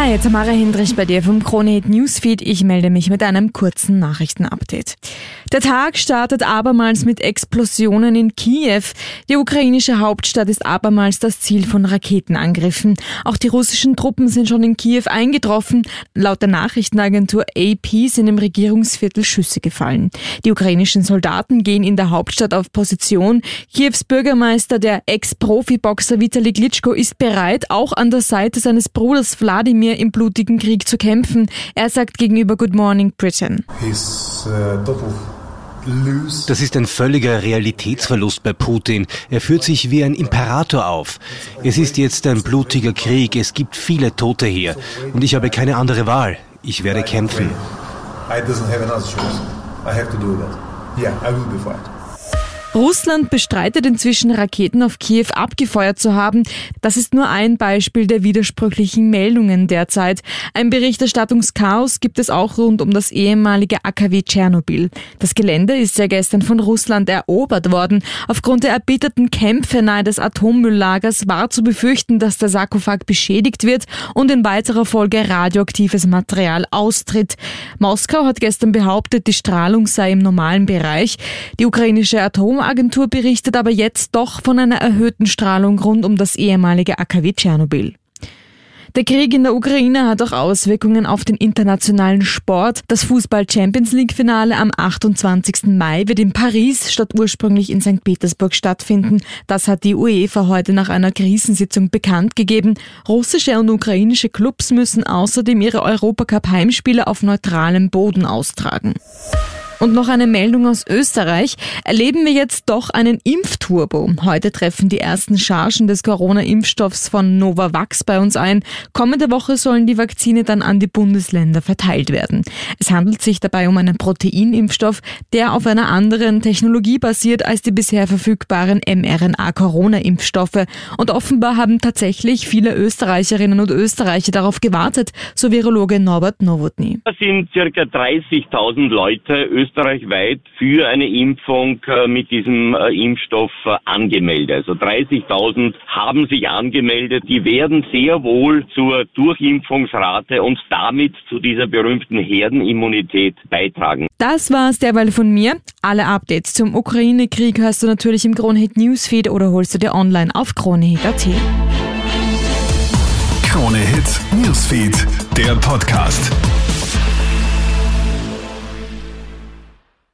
Hi, Tamara Hindrich bei dir vom Kronehit Newsfeed. Ich melde mich mit einem kurzen Nachrichtenupdate. Der Tag startet abermals mit Explosionen in Kiew. Die ukrainische Hauptstadt ist abermals das Ziel von Raketenangriffen. Auch die russischen Truppen sind schon in Kiew eingetroffen. Laut der Nachrichtenagentur AP sind im Regierungsviertel Schüsse gefallen. Die ukrainischen Soldaten gehen in der Hauptstadt auf Position. Kiews Bürgermeister, der Ex-Profi-Boxer Vitali Klitschko, ist bereit, auch an der Seite seines Bruders Wladimir im blutigen Krieg zu kämpfen. Er sagt gegenüber Good Morning Britain. He's, uh, total das ist ein völliger Realitätsverlust bei Putin. Er führt sich wie ein Imperator auf. Es ist jetzt ein blutiger Krieg, es gibt viele Tote hier. Und ich habe keine andere Wahl. Ich werde kämpfen. I doesn't have another choice. I have to do that. Yeah, I will be fight. Russland bestreitet inzwischen Raketen auf Kiew abgefeuert zu haben. Das ist nur ein Beispiel der widersprüchlichen Meldungen derzeit. Ein Berichterstattungschaos gibt es auch rund um das ehemalige AKW Tschernobyl. Das Gelände ist ja gestern von Russland erobert worden. Aufgrund der erbitterten Kämpfe nahe des Atommülllagers war zu befürchten, dass der Sarkophag beschädigt wird und in weiterer Folge radioaktives Material austritt. Moskau hat gestern behauptet, die Strahlung sei im normalen Bereich. Die ukrainische Atom Atomagentur berichtet aber jetzt doch von einer erhöhten Strahlung rund um das ehemalige AKW Tschernobyl. Der Krieg in der Ukraine hat auch Auswirkungen auf den internationalen Sport. Das Fußball-Champions League-Finale am 28. Mai wird in Paris statt ursprünglich in St. Petersburg stattfinden. Das hat die UEFA heute nach einer Krisensitzung bekannt gegeben. Russische und ukrainische Clubs müssen außerdem ihre Europacup-Heimspiele auf neutralem Boden austragen. Und noch eine Meldung aus Österreich. Erleben wir jetzt doch einen Impfturbo. Heute treffen die ersten Chargen des Corona-Impfstoffs von Novavax bei uns ein. Kommende Woche sollen die Vakzine dann an die Bundesländer verteilt werden. Es handelt sich dabei um einen Proteinimpfstoff, der auf einer anderen Technologie basiert als die bisher verfügbaren mRNA-Corona-Impfstoffe. Und offenbar haben tatsächlich viele Österreicherinnen und Österreicher darauf gewartet, so Virologe Norbert Nowotny. Es sind circa 30.000 Leute österreichweit für eine Impfung äh, mit diesem äh, Impfstoff äh, angemeldet. Also 30.000 haben sich angemeldet. Die werden sehr wohl zur Durchimpfungsrate und damit zu dieser berühmten Herdenimmunität beitragen. Das war's derweil von mir. Alle Updates zum Ukraine-Krieg hörst du natürlich im Kronehit Newsfeed oder holst du dir online auf kronehit.at. Kronehit Newsfeed, der Podcast.